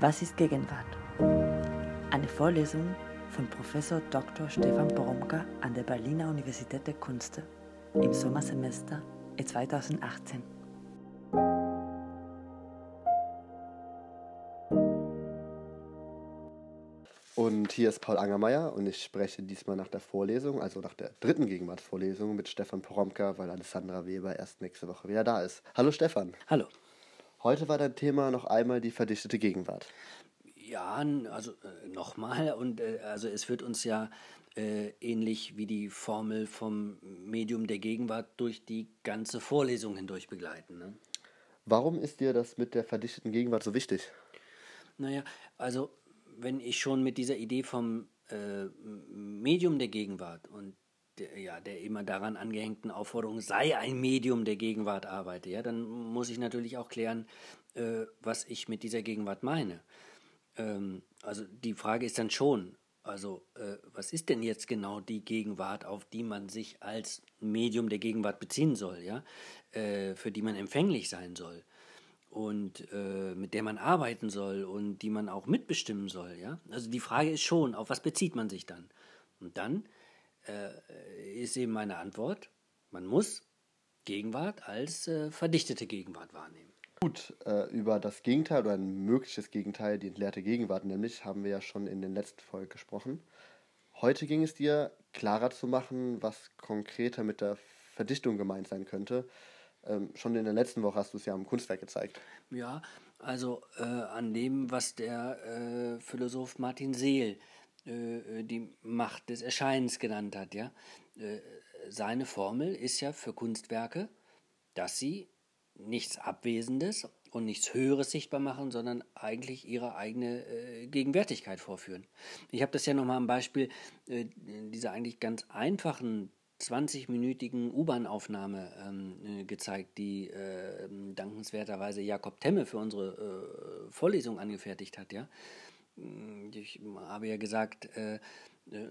Was ist Gegenwart? Eine Vorlesung von Professor Dr. Stefan Poromka an der Berliner Universität der Künste im Sommersemester 2018. Und hier ist Paul Angermeier und ich spreche diesmal nach der Vorlesung, also nach der dritten Gegenwartsvorlesung mit Stefan Poromka, weil Alessandra Weber erst nächste Woche wieder da ist. Hallo Stefan. Hallo. Heute war dein Thema noch einmal die verdichtete Gegenwart. Ja, also äh, nochmal und äh, also es wird uns ja äh, ähnlich wie die Formel vom Medium der Gegenwart durch die ganze Vorlesung hindurch begleiten. Ne? Warum ist dir das mit der verdichteten Gegenwart so wichtig? Naja, also wenn ich schon mit dieser Idee vom äh, Medium der Gegenwart und der, ja, der immer daran angehängten Aufforderung sei ein Medium der Gegenwart arbeite, ja, dann muss ich natürlich auch klären, äh, was ich mit dieser Gegenwart meine. Ähm, also die Frage ist dann schon, also äh, was ist denn jetzt genau die Gegenwart, auf die man sich als Medium der Gegenwart beziehen soll, ja, äh, für die man empfänglich sein soll? und äh, mit der man arbeiten soll und die man auch mitbestimmen soll. Ja? Also die Frage ist schon, auf was bezieht man sich dann? Und dann äh, ist eben meine Antwort, man muss Gegenwart als äh, verdichtete Gegenwart wahrnehmen. Gut, äh, über das Gegenteil oder ein mögliches Gegenteil, die entleerte Gegenwart nämlich, haben wir ja schon in den letzten Folgen gesprochen. Heute ging es dir, klarer zu machen, was konkreter mit der Verdichtung gemeint sein könnte. Ähm, schon in der letzten Woche hast du es ja am Kunstwerk gezeigt. Ja, also äh, an dem, was der äh, Philosoph Martin Seel die Macht des Erscheinens genannt hat. Ja? Äh, seine Formel ist ja für Kunstwerke, dass sie nichts Abwesendes und nichts Höheres sichtbar machen, sondern eigentlich ihre eigene äh, Gegenwärtigkeit vorführen. Ich habe das ja nochmal am Beispiel äh, dieser eigentlich ganz einfachen 20-minütigen U-Bahn-Aufnahme ähm, äh, gezeigt, die äh, dankenswerterweise Jakob Temme für unsere äh, Vorlesung angefertigt hat. Ja? Ich habe ja gesagt, äh, äh,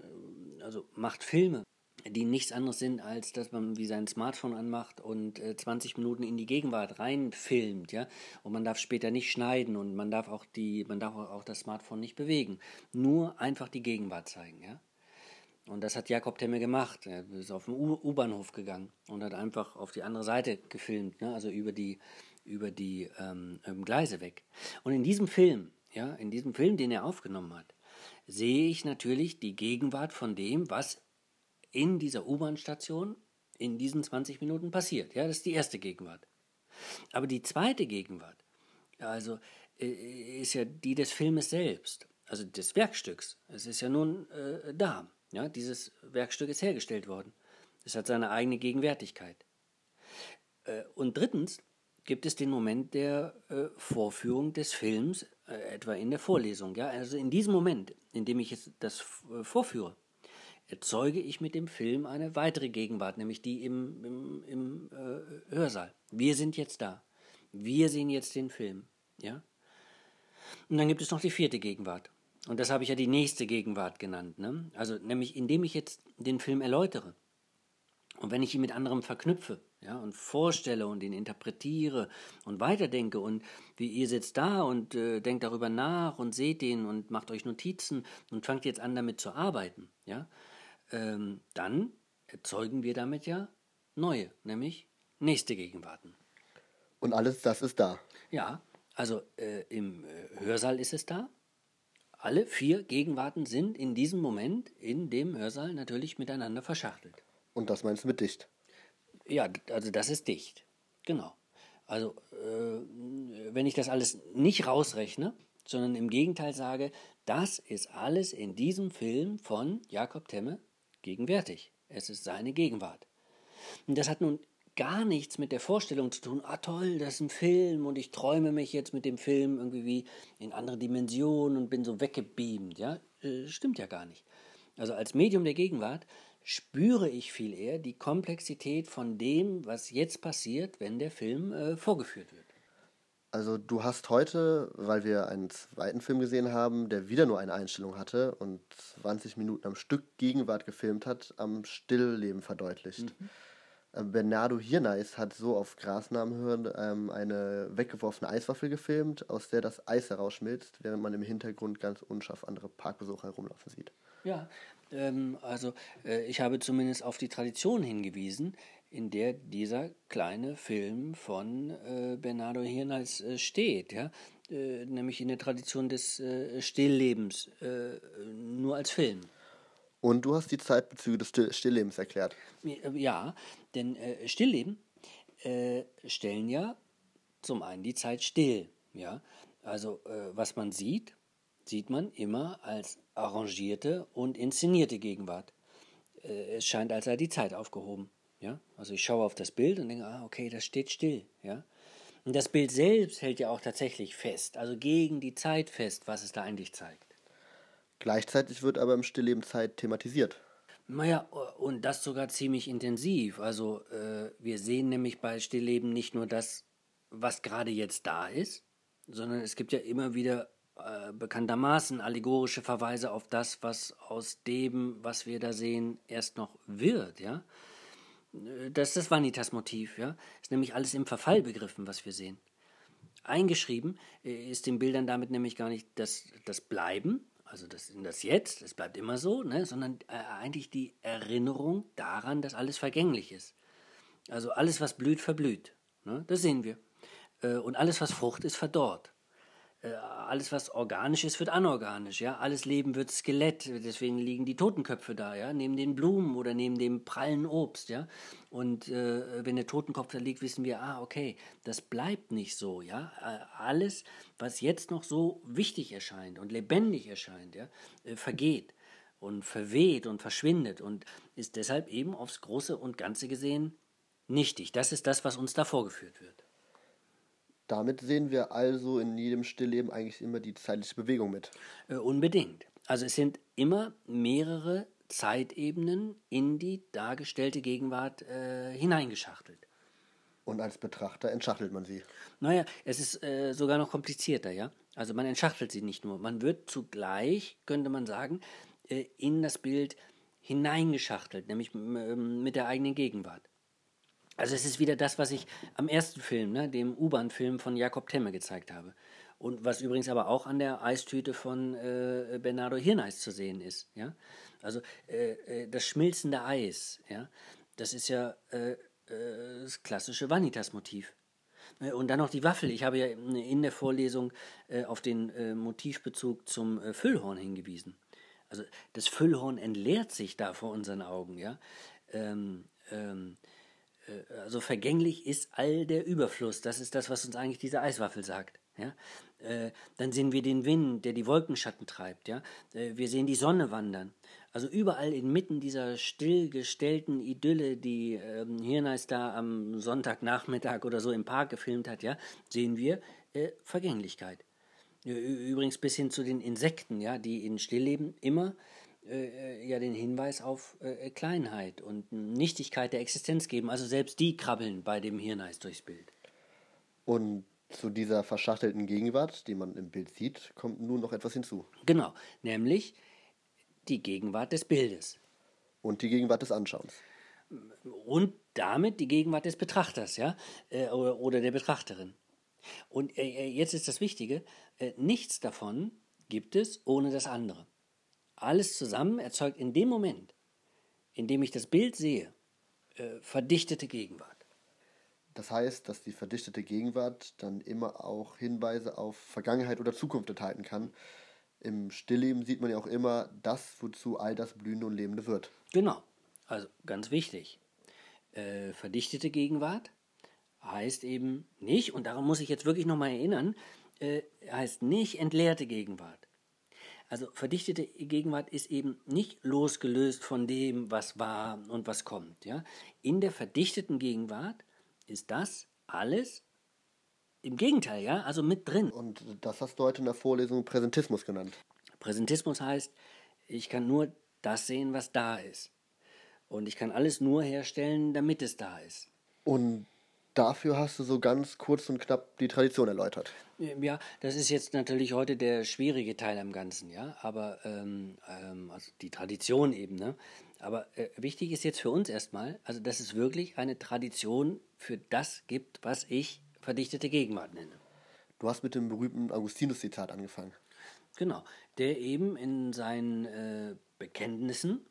also macht Filme, die nichts anderes sind, als dass man wie sein Smartphone anmacht und äh, 20 Minuten in die Gegenwart reinfilmt, ja. Und man darf später nicht schneiden und man darf auch die, man darf auch das Smartphone nicht bewegen. Nur einfach die Gegenwart zeigen, ja. Und das hat Jakob Temme gemacht. Er ist auf den U-Bahnhof gegangen und hat einfach auf die andere Seite gefilmt, ne? also über die, über die ähm, Gleise weg. Und in diesem Film, ja, in diesem Film, den er aufgenommen hat, sehe ich natürlich die Gegenwart von dem, was in dieser U-Bahn-Station in diesen 20 Minuten passiert. Ja, das ist die erste Gegenwart. Aber die zweite Gegenwart, also äh, ist ja die des Filmes selbst, also des Werkstücks. Es ist ja nun äh, da. Ja, dieses Werkstück ist hergestellt worden. Es hat seine eigene Gegenwärtigkeit. Äh, und drittens gibt es den Moment der äh, Vorführung des Films, äh, etwa in der Vorlesung. Ja? Also in diesem Moment, in dem ich es, das vorführe, erzeuge ich mit dem Film eine weitere Gegenwart, nämlich die im, im, im äh, Hörsaal. Wir sind jetzt da. Wir sehen jetzt den Film. Ja? Und dann gibt es noch die vierte Gegenwart. Und das habe ich ja die nächste Gegenwart genannt. Ne? Also nämlich indem ich jetzt den Film erläutere. Und wenn ich ihn mit anderem verknüpfe, ja, und vorstelle und ihn interpretiere und weiterdenke und wie ihr sitzt da und äh, denkt darüber nach und seht ihn und macht euch Notizen und fangt jetzt an damit zu arbeiten, ja, ähm, dann erzeugen wir damit ja neue, nämlich nächste Gegenwarten. Und alles das ist da. Ja, also äh, im äh, Hörsaal ist es da, alle vier Gegenwarten sind in diesem Moment in dem Hörsaal natürlich miteinander verschachtelt. Und das meinst du mit dicht? Ja, also das ist dicht. Genau. Also äh, wenn ich das alles nicht rausrechne, sondern im Gegenteil sage, das ist alles in diesem Film von Jakob Temme gegenwärtig. Es ist seine Gegenwart. Und das hat nun gar nichts mit der Vorstellung zu tun, ah toll, das ist ein Film und ich träume mich jetzt mit dem Film irgendwie wie in andere Dimensionen und bin so weggebeamt, ja? Äh, stimmt ja gar nicht. Also als Medium der Gegenwart spüre ich viel eher die Komplexität von dem, was jetzt passiert, wenn der Film äh, vorgeführt wird. Also du hast heute, weil wir einen zweiten Film gesehen haben, der wieder nur eine Einstellung hatte und 20 Minuten am Stück Gegenwart gefilmt hat, am Stillleben verdeutlicht. Mhm. Äh, Bernardo Hirneis hat so auf Grasnamenhören ähm, eine weggeworfene Eiswaffel gefilmt, aus der das Eis herausschmilzt, während man im Hintergrund ganz unscharf andere Parkbesucher herumlaufen sieht. Ja, ähm, also äh, ich habe zumindest auf die Tradition hingewiesen, in der dieser kleine Film von äh, Bernardo Hirneis äh, steht, ja, äh, nämlich in der Tradition des äh, Stilllebens, nur als Film. Und du hast die Zeitbezüge des Stilllebens erklärt. Ja, denn äh, Stillleben äh, stellen ja zum einen die Zeit still. Ja? Also äh, was man sieht, sieht man immer als arrangierte und inszenierte Gegenwart. Äh, es scheint, als sei die Zeit aufgehoben. Ja? Also ich schaue auf das Bild und denke, ah, okay, das steht still. Ja? Und das Bild selbst hält ja auch tatsächlich fest, also gegen die Zeit fest, was es da eigentlich zeigt. Gleichzeitig wird aber im Stillleben Zeit thematisiert. Naja, und das sogar ziemlich intensiv. Also äh, wir sehen nämlich bei Stillleben nicht nur das, was gerade jetzt da ist, sondern es gibt ja immer wieder äh, bekanntermaßen allegorische Verweise auf das, was aus dem, was wir da sehen, erst noch wird, ja. Das ist das Vanitas-Motiv, ja. Ist nämlich alles im Verfall begriffen, was wir sehen. Eingeschrieben äh, ist den Bildern damit nämlich gar nicht das, das Bleiben, also das, das Jetzt, das bleibt immer so, ne, sondern äh, eigentlich die Erinnerung daran, dass alles vergänglich ist. Also alles, was blüht, verblüht. Ne, das sehen wir. Äh, und alles, was Frucht ist, verdorrt. Äh, alles, was organisch ist, wird anorganisch. Ja? Alles Leben wird Skelett. Deswegen liegen die Totenköpfe da, ja? neben den Blumen oder neben dem prallen Obst. Ja? Und äh, wenn der Totenkopf da liegt, wissen wir, ah, okay, das bleibt nicht so. Ja? Äh, alles, was jetzt noch so wichtig erscheint und lebendig erscheint, ja? Äh, vergeht und verweht und verschwindet und ist deshalb eben aufs Große und Ganze gesehen nichtig. Das ist das, was uns da vorgeführt wird. Damit sehen wir also in jedem Stillleben eigentlich immer die zeitliche Bewegung mit. Äh, unbedingt. Also es sind immer mehrere Zeitebenen in die dargestellte Gegenwart äh, hineingeschachtelt. Und als Betrachter entschachtelt man sie. Naja, es ist äh, sogar noch komplizierter, ja. Also man entschachtelt sie nicht nur, man wird zugleich, könnte man sagen, äh, in das Bild hineingeschachtelt, nämlich mit der eigenen Gegenwart. Also es ist wieder das, was ich am ersten Film, ne, dem U-Bahn-Film von Jakob Temme gezeigt habe. Und was übrigens aber auch an der Eistüte von äh, Bernardo Hirneis zu sehen ist. Ja? Also äh, äh, das schmilzende Eis, ja? das ist ja äh, äh das klassische Vanitas-Motiv. Äh, und dann noch die Waffel. Ich habe ja in der Vorlesung auf den Motivbezug zum Füllhorn hingewiesen. Also das Füllhorn entleert sich da vor unseren Augen. Ja? Ähm, ähm, äh, also vergänglich ist all der Überfluss. Das ist das, was uns eigentlich diese Eiswaffel sagt. Ja? Äh, dann sehen wir den Wind, der die Wolkenschatten treibt. Ja? Äh, wir sehen die Sonne wandern. Also überall inmitten dieser stillgestellten Idylle, die ähm, Hirneis da am Sonntagnachmittag oder so im Park gefilmt hat, ja, sehen wir äh, Vergänglichkeit. Übrigens bis hin zu den Insekten, ja, die in Stillleben immer äh, ja den Hinweis auf äh, Kleinheit und Nichtigkeit der Existenz geben. Also selbst die krabbeln bei dem Hirneis durchs Bild. Und zu dieser verschachtelten Gegenwart, die man im Bild sieht, kommt nun noch etwas hinzu. Genau, nämlich die Gegenwart des Bildes. Und die Gegenwart des Anschauens. Und damit die Gegenwart des Betrachters, ja, äh, oder, der Betrachterin. Und äh, äh jetzt ist das Wichtige, äh, nichts davon gibt es ohne das andere. Alles zusammen erzeugt in dem Moment, in dem ich das Bild sehe, äh, verdichtete Gegenwart. Das heißt, dass die verdichtete Gegenwart dann immer auch Hinweise auf Vergangenheit oder Zukunft enthalten kann. Im Stillleben sieht man ja auch immer das, wozu all das Blühende und Lebende wird. Genau, also ganz wichtig. Äh, verdichtete Gegenwart heißt eben nicht, und daran muss ich jetzt wirklich nochmal erinnern, äh, heißt nicht entleerte Gegenwart. Also verdichtete Gegenwart ist eben nicht losgelöst von dem, was war und was kommt. Ja? In der verdichteten Gegenwart ist das alles im Gegenteil, ja, also mit drin. Und das hast du heute in der Vorlesung Präsentismus genannt. Präsentismus heißt, ich kann nur das sehen, was da ist. Und ich kann alles nur herstellen, damit es da ist. Und dafür hast du so ganz kurz und knapp die Tradition erläutert. Ja, das ist jetzt natürlich heute der schwierige Teil am Ganzen, ja. Aber ähm, ähm, also die Tradition eben, ne? Aber äh, wichtig ist jetzt für uns erstmal, also dass es wirklich eine Tradition für das gibt, was ich verdichtete Gegenwart nenne. Du hast mit dem berühmten Augustinus-Zitat angefangen. Genau, der eben in seinen äh, Bekenntnissen,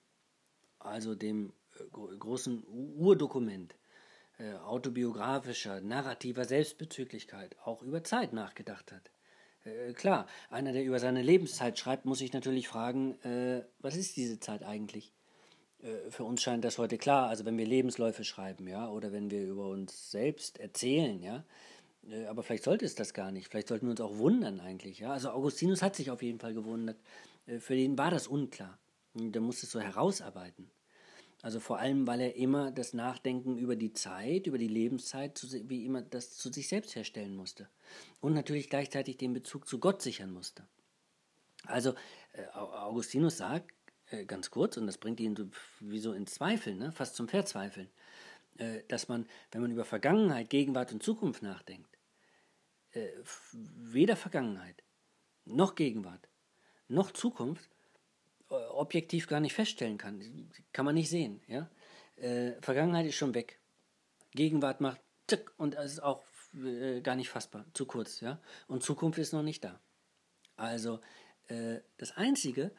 also dem äh, großen Urdokument äh, autobiografischer, narrativer Selbstbezüglichkeit, auch über Zeit nachgedacht hat. Äh, klar, einer, der über seine Lebenszeit schreibt, muss sich natürlich fragen, äh, was ist diese Zeit eigentlich? Äh, für uns scheint das heute klar, also wenn wir Lebensläufe schreiben, ja, oder wenn wir über uns selbst erzählen, ja, äh, aber vielleicht sollte es das gar nicht. Vielleicht sollten wir uns auch wundern eigentlich. Ja? Also Augustinus hat sich auf jeden Fall gewundert. Äh, für den war das unklar. Der musste es so herausarbeiten. Also vor allem, weil er immer das Nachdenken über die Zeit, über die Lebenszeit, wie immer das zu sich selbst herstellen musste. Und natürlich gleichzeitig den Bezug zu Gott sichern musste. Also Augustinus sagt, ganz kurz, und das bringt ihn wie so in Zweifel, ne? fast zum Verzweifeln, dass man, wenn man über Vergangenheit, Gegenwart und Zukunft nachdenkt, äh, weder Vergangenheit noch Gegenwart noch Zukunft äh, objektiv gar nicht feststellen kann. Kann man nicht sehen. Ja? Äh, Vergangenheit ist schon weg. Gegenwart macht zick und es ist auch äh, gar nicht fassbar, zu kurz. Ja? Und Zukunft ist noch nicht da. Also äh, das Einzige,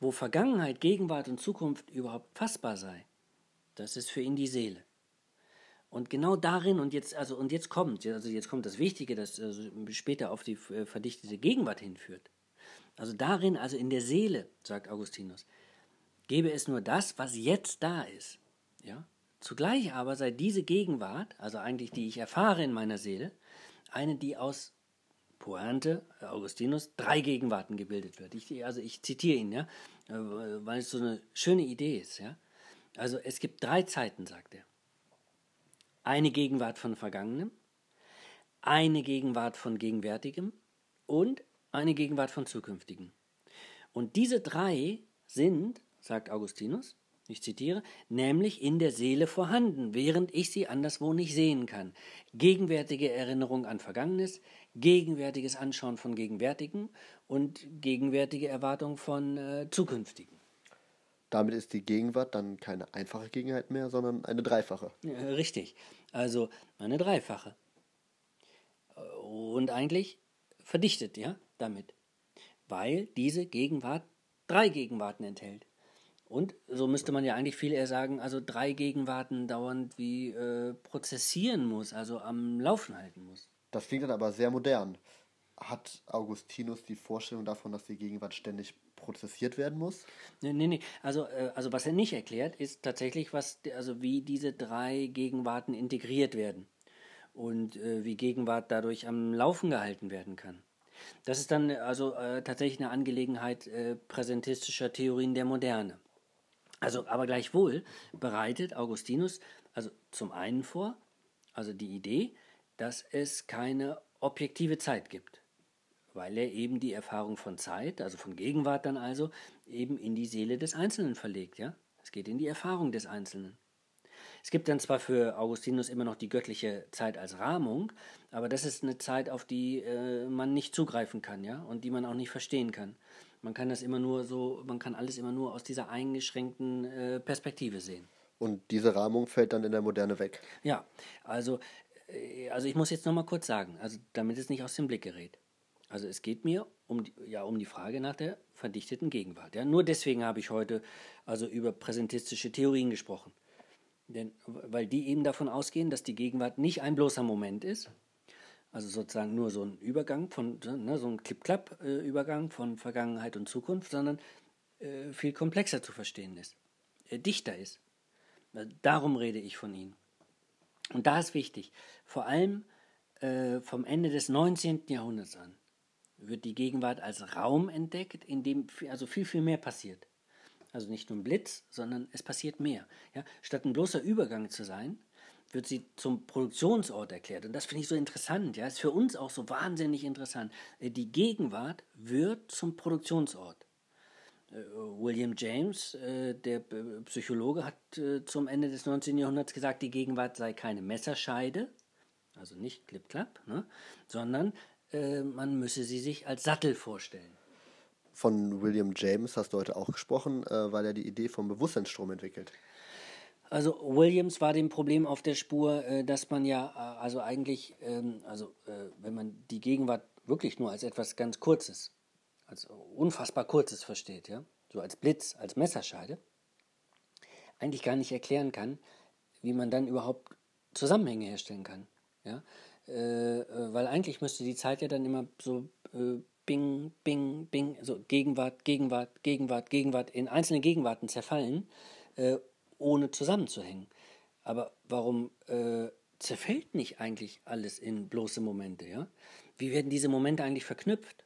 wo Vergangenheit, Gegenwart und Zukunft überhaupt fassbar sei, das ist für ihn die Seele. Und genau darin, und jetzt, also, und jetzt kommt, also jetzt kommt das Wichtige, das also später auf die äh, verdichtete Gegenwart hinführt. Also darin, also in der Seele, sagt Augustinus, gebe es nur das, was jetzt da ist. Ja? Zugleich aber sei diese Gegenwart, also eigentlich die ich erfahre in meiner Seele, eine, die aus Pointe, Augustinus, drei Gegenwarten gebildet wird. Ich, also ich zitiere ihn, ja, äh, weil es so eine schöne Idee ist. Ja? Also es gibt drei Zeiten, sagt er eine Gegenwart von Vergangenem, eine Gegenwart von Gegenwärtigem und eine Gegenwart von Zukünftigem. Und diese drei sind, sagt Augustinus, ich zitiere, nämlich in der Seele vorhanden, während ich sie anderswo nicht sehen kann. Gegenwärtige Erinnerung an Vergangenes, gegenwärtiges Anschauen von Gegenwärtigen und gegenwärtige Erwartung von äh, Zukünftigen. Damit ist die Gegenwart dann keine einfache Gegenheit mehr, sondern eine dreifache. Ja, richtig. Also eine dreifache. Und eigentlich verdichtet, ja, damit. Weil diese Gegenwart drei Gegenwarten enthält. Und so müsste man ja eigentlich viel eher sagen, also drei Gegenwarten dauernd wie äh, prozessieren muss, also am Laufen halten muss. Das klingt dann aber sehr modern. Hat Augustinus die Vorstellung davon, dass die Gegenwart ständig prozessiert werden muss? Nee, nee, nee. Also, äh, also was er nicht erklärt, ist tatsächlich, was, also wie diese drei Gegenwarten integriert werden und äh, wie Gegenwart dadurch am Laufen gehalten werden kann. Das ist dann also äh, tatsächlich eine Angelegenheit äh, präsentistischer Theorien der Moderne. Also, aber gleichwohl bereitet Augustinus also zum einen vor, also die Idee, dass es keine objektive Zeit gibt weil er eben die Erfahrung von Zeit, also von Gegenwart dann also, eben in die Seele des Einzelnen verlegt. Ja? Es geht in die Erfahrung des Einzelnen. Es gibt dann zwar für Augustinus immer noch die göttliche Zeit als Rahmung, aber das ist eine Zeit, auf die äh, man nicht zugreifen kann, ja, und die man auch nicht verstehen kann. Man kann das immer nur so, man kann alles immer nur aus dieser eingeschränkten äh, Perspektive sehen. Und diese Rahmung fällt dann in der Moderne weg. Ja, also, äh, also ich muss jetzt nochmal kurz sagen, also damit es nicht aus dem Blick gerät. Also es geht mir um die, ja, um die Frage nach der verdichteten Gegenwart. Ja. Nur deswegen habe ich heute also über präsentistische Theorien gesprochen. Denn, weil die eben davon ausgehen, dass die Gegenwart nicht ein bloßer Moment ist, also sozusagen nur so ein Übergang von, ne, so ein Clip-Clap-Übergang von Vergangenheit und Zukunft, sondern äh, viel komplexer zu verstehen ist, äh, dichter ist. Darum rede ich von ihnen. Und da ist wichtig, vor allem äh, vom Ende des 19. Jahrhunderts an, wird die Gegenwart als Raum entdeckt, in dem also viel, viel mehr passiert. Also nicht nur ein Blitz, sondern es passiert mehr. Ja? Statt ein bloßer Übergang zu sein, wird sie zum Produktionsort erklärt. Und das finde ich so interessant. Ja, ist für uns auch so wahnsinnig interessant. Äh, die Gegenwart wird zum Produktionsort. Äh, William James, äh, der Psychologe, hat zum Ende des 19. Jahrhunderts gesagt, die Gegenwart sei keine Messerscheide, also nicht klipp-klapp, ne, sondern man müsse sie sich als Sattel vorstellen. Von William James hast du heute auch gesprochen, äh, weil er die Idee vom Bewusstseinsstrom entwickelt. Also Williams war dem Problem auf der Spur, äh, dass man ja, äh, also eigentlich, ähm, also äh, wenn man die Gegenwart wirklich nur als etwas ganz Kurzes, als unfassbar Kurzes versteht, ja, so als Blitz, als Messerscheide, eigentlich gar nicht erklären kann, wie man dann überhaupt Zusammenhänge herstellen kann, ja, weil eigentlich müsste die Zeit ja dann immer so Bing, Bing, Bing, so Gegenwart, Gegenwart, Gegenwart, Gegenwart in einzelne Gegenwarten zerfallen ohne zusammenzuhängen. Aber warum äh, zerfällt nicht eigentlich alles in bloße Momente? Ja? Wie werden diese Momente eigentlich verknüpft?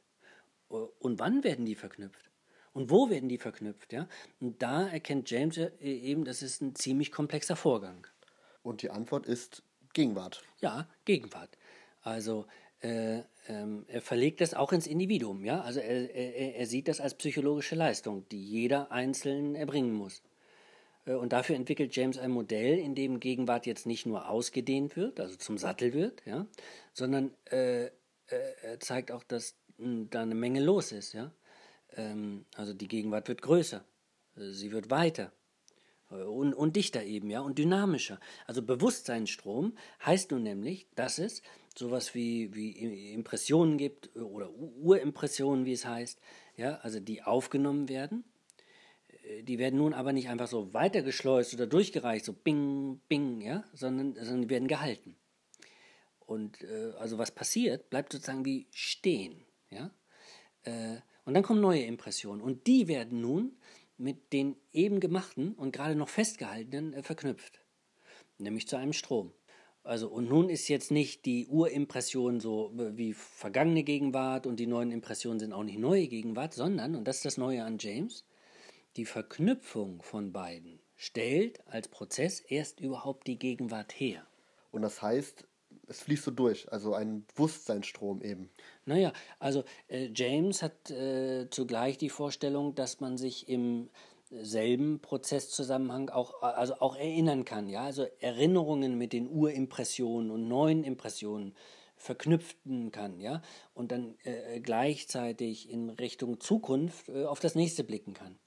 Äh, und wann werden die verknüpft? Und wo werden die verknüpft? Ja? Und da erkennt James eben, das ist ein ziemlich komplexer Vorgang. Und die Antwort ist Gegenwart. Ja, Gegenwart. Also äh, ähm, er verlegt das auch ins Individuum. Ja? Also er, er, er sieht das als psychologische Leistung, die jeder Einzelne erbringen muss. Äh, und dafür entwickelt James ein Modell, in dem Gegenwart jetzt nicht nur ausgedehnt wird, also zum Sattel wird, ja, sondern äh, äh, er zeigt auch, dass hm, da eine Menge los ist. Ja? Ähm, also die Gegenwart wird größer, äh, sie wird weiter und, und dichter eben, ja, und dynamischer. Also Bewusstseinsstrom heißt nun nämlich, dass es sowas wie, wie Impressionen gibt oder Urimpressionen, wie es heißt, ja, also die aufgenommen werden die werden nun aber nicht einfach so weitergeschleust oder durchgereicht, so bing, bing, ja, sondern, sondern die werden gehalten. Und äh, also was passiert, bleibt sozusagen wie stehen, ja. Äh, und dann kommen neue Impressionen und die werden nun mit den eben gemachten und gerade noch festgehaltenen äh, verknüpft, nämlich zu einem Strom. Also und nun ist jetzt nicht die Urimpression so wie vergangene Gegenwart und die neuen Impressionen sind auch nicht neue Gegenwart, sondern, und das ist das Neue an James, die Verknüpfung von beiden stellt als Prozess erst überhaupt die Gegenwart her. Und das heißt, es fließt so durch, also ein Bewusstseinsstrom eben. Naja, also äh, James hat äh, zugleich die Vorstellung, dass man sich im selben Prozesszusammenhang auch, also auch erinnern kann, ja, also Erinnerungen mit den Urimpressionen und neuen Impressionen verknüpfen kann, ja, und dann äh, gleichzeitig in Richtung Zukunft äh, auf das nächste blicken kann.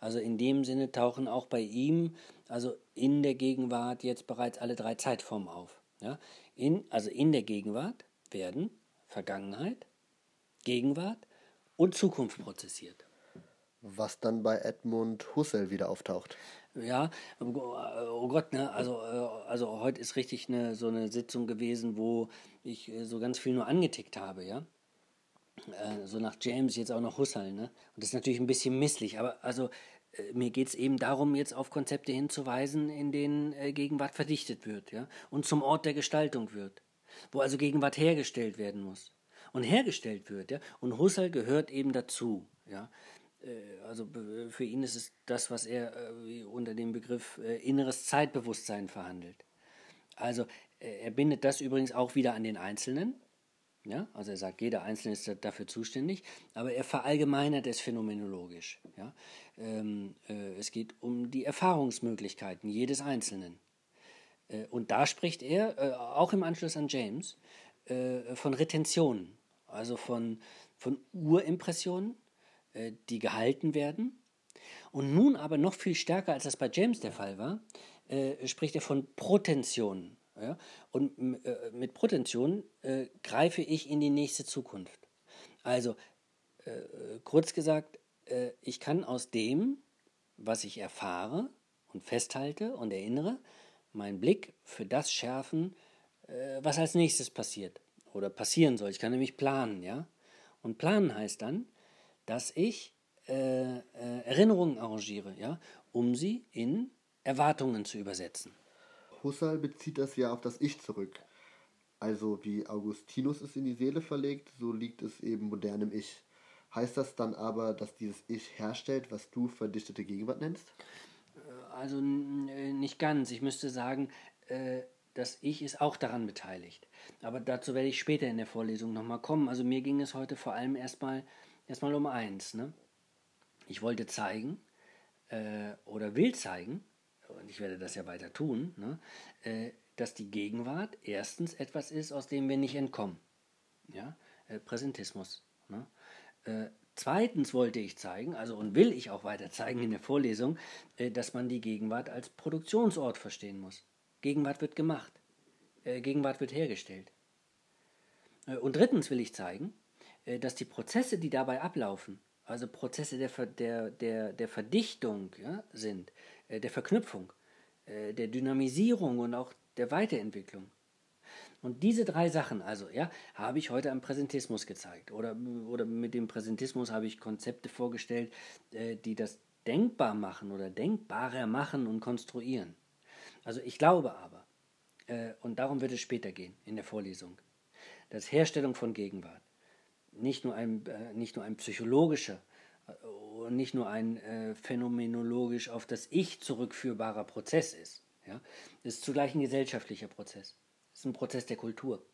Also in dem Sinne tauchen auch bei ihm, also in der Gegenwart, jetzt bereits alle drei Zeitformen auf. Ja? In, also in der Gegenwart werden Vergangenheit, Gegenwart und Zukunft prozessiert. Was dann bei Edmund Husserl wieder auftaucht. Ja, oh Gott, ne, also, äh, also heute ist richtig eine, so eine Sitzung gewesen, wo ich äh, so ganz viel nur angetickt habe, ja. Äh, so nach James jetzt auch noch Husserl, ne? Und das ist natürlich ein bisschen misslich, aber also äh, mir geht es eben darum, jetzt auf Konzepte hinzuweisen, in denen äh, Gegenwart verdichtet wird, ja, und zum Ort der Gestaltung wird, wo also Gegenwart hergestellt werden muss und hergestellt wird, ja, und Husserl gehört eben dazu, ja. Äh, also für ihn ist es das, was er äh, unter dem Begriff äh, inneres Zeitbewusstsein verhandelt. Also er bindet das übrigens auch wieder an den Einzelnen, ja? Also er sagt, jeder Einzelne ist dafür zuständig, aber er verallgemeinert es phänomenologisch. Ja? Ähm, äh, es geht um die Erfahrungsmöglichkeiten jedes Einzelnen. Und da spricht er, auch im Anschluss an James, von Retentionen, also von, von Urimpressionen, die gehalten werden. Und nun aber noch viel stärker, als das bei James der Fall war, äh, spricht er von Protensionen. Ja? Und äh, mit Protension äh, greife ich in die nächste Zukunft. Also, äh, kurz gesagt, äh, ich kann aus dem, was ich erfahre und festhalte und erinnere, meinen Blick für das schärfen, äh, was als nächstes passiert oder passieren soll. Ich kann nämlich planen, ja. Und planen heißt dann, dass ich äh, Erinnerungen arrangiere, ja, um sie in Erwartungen zu übersetzen. Husserl bezieht das ja auf das Ich zurück. Also wie Augustinus es in die Seele verlegt, so liegt es eben modernem Ich. Heißt das dann aber, dass dieses Ich herstellt, was du verdichtete Gegenwart nennst? Äh, also äh, nicht ganz. Ich müsste sagen, äh, das Ich ist auch daran beteiligt. Aber dazu werde ich später in der Vorlesung nochmal kommen. Also mir ging es heute vor allem erstmal erstmal um eins. Ne? Ich wollte zeigen oder will zeigen, und ich werde das ja weiter tun, ne, äh, dass die Gegenwart erstens etwas ist, aus dem wir nicht entkommen. Ja? Äh, Präsentismus. Ne? Äh, Zweitens wollte ich zeigen, also und will ich auch weiter zeigen in der Vorlesung, äh, dass man die Gegenwart als Produktionsort verstehen muss. Gegenwart wird gemacht. Äh, Gegenwart wird hergestellt. Äh, und drittens will ich zeigen, dass die Prozesse, die dabei ablaufen, also Prozesse der, der, der, der Verdichtung ja, sind, der Verknüpfung, der Dynamisierung und auch der Weiterentwicklung. Und diese drei Sachen, also, ja, habe ich heute am Präsentismus gezeigt. Oder, oder mit dem Präsentismus habe ich Konzepte vorgestellt, äh, die das denkbar machen oder denkbarer machen und konstruieren. Also ich glaube aber, äh, und darum wird es später gehen in der Vorlesung, dass Herstellung von Gegenwart nicht nur ein, äh, nicht nur ein psychologischer und nicht nur ein phänomenologisch auf das Ich zurückführbarer Prozess ist. Ja? Es ist zugleich ein gesellschaftlicher Prozess. Es ist ein Prozess der Kultur.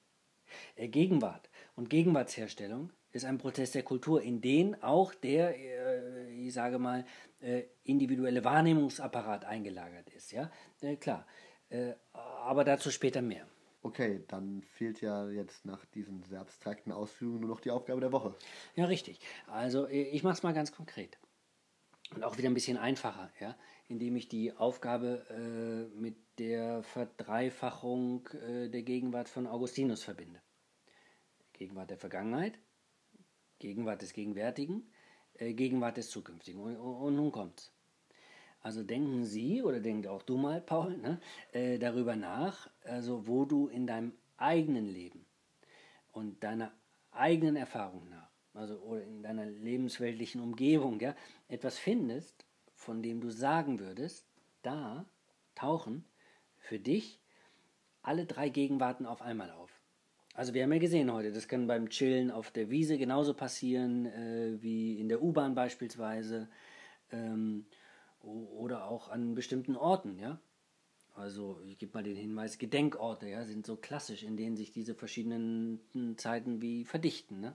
Äh, Gegenwart und Gegenwartsherstellung ist ein Prozess der Kultur, in den auch der, äh, ich sage mal, äh, individuelle Wahrnehmungsapparat eingelagert ist. Ja, klar. aber dazu später mehr. Okay, dann fehlt ja jetzt nach diesen sehr abstrakten Ausführungen nur noch die Aufgabe der Woche. Ja, richtig. Also ich mache es mal ganz konkret. Und auch wieder ein bisschen einfacher, ja, indem ich die Aufgabe äh, mit der Verdreifachung äh, der Gegenwart von Augustinus verbinde. Gegenwart der Vergangenheit, Gegenwart des Gegenwärtigen, äh, Gegenwart des Zukünftigen. Und, und nun kommt's. Also denken Sie oder denkt auch du mal, Paul, ne, äh, darüber nach, also wo du in deinem eigenen Leben und deiner eigenen Erfahrung nach also oder in deiner lebensweltlichen Umgebung, ja, etwas findest, von dem du sagen würdest, da tauchen für dich alle drei Gegenwarten auf einmal auf. Also wir haben ja gesehen heute, das kann beim Chillen auf der Wiese genauso passieren äh, wie in der U-Bahn beispielsweise ähm, oder auch an bestimmten Orten, ja. Also ich gebe mal den Hinweis, Gedenkorte, ja, sind so klassisch, in denen sich diese verschiedenen Zeiten wie verdichten, ne?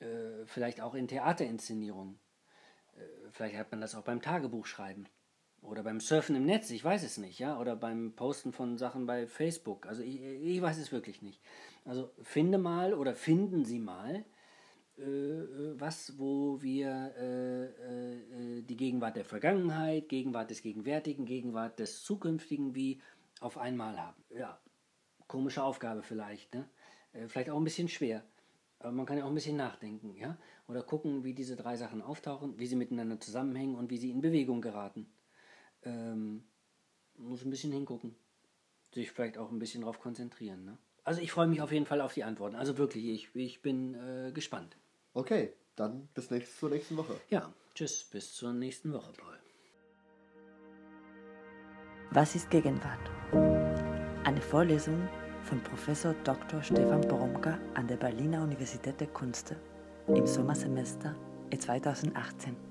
Äh, vielleicht auch in Theaterinszenierungen. Äh, vielleicht hat man das auch beim Tagebuchschreiben. Oder beim Surfen im Netz, ich weiß es nicht, ja. Oder beim Posten von Sachen bei Facebook. Also ich, ich weiß es wirklich nicht. Also finde mal oder finden Sie mal, was, wo wir äh, äh, die Gegenwart der Vergangenheit, Gegenwart des Gegenwärtigen, Gegenwart des Zukünftigen wie auf einmal haben. Ja, komische Aufgabe vielleicht, ne? Äh, vielleicht auch ein bisschen schwer. Aber man kann ja auch ein bisschen nachdenken, ja? Oder gucken, wie diese drei Sachen auftauchen, wie sie miteinander zusammenhängen und wie sie in Bewegung geraten. Ähm, muss ein bisschen hingucken. Sich vielleicht auch ein bisschen darauf konzentrieren. Ne? Also ich freue mich auf jeden Fall auf die Antworten. Also wirklich, ich, ich bin äh, gespannt. Okay, dann bis nächstes, zur nächsten Woche. Ja, tschüss, bis zur nächsten Woche, Paul. Was ist Gegenwart? Eine Vorlesung von Professor Dr. Stefan Boromka an der Berliner Universität der Künste im Sommersemester 2018.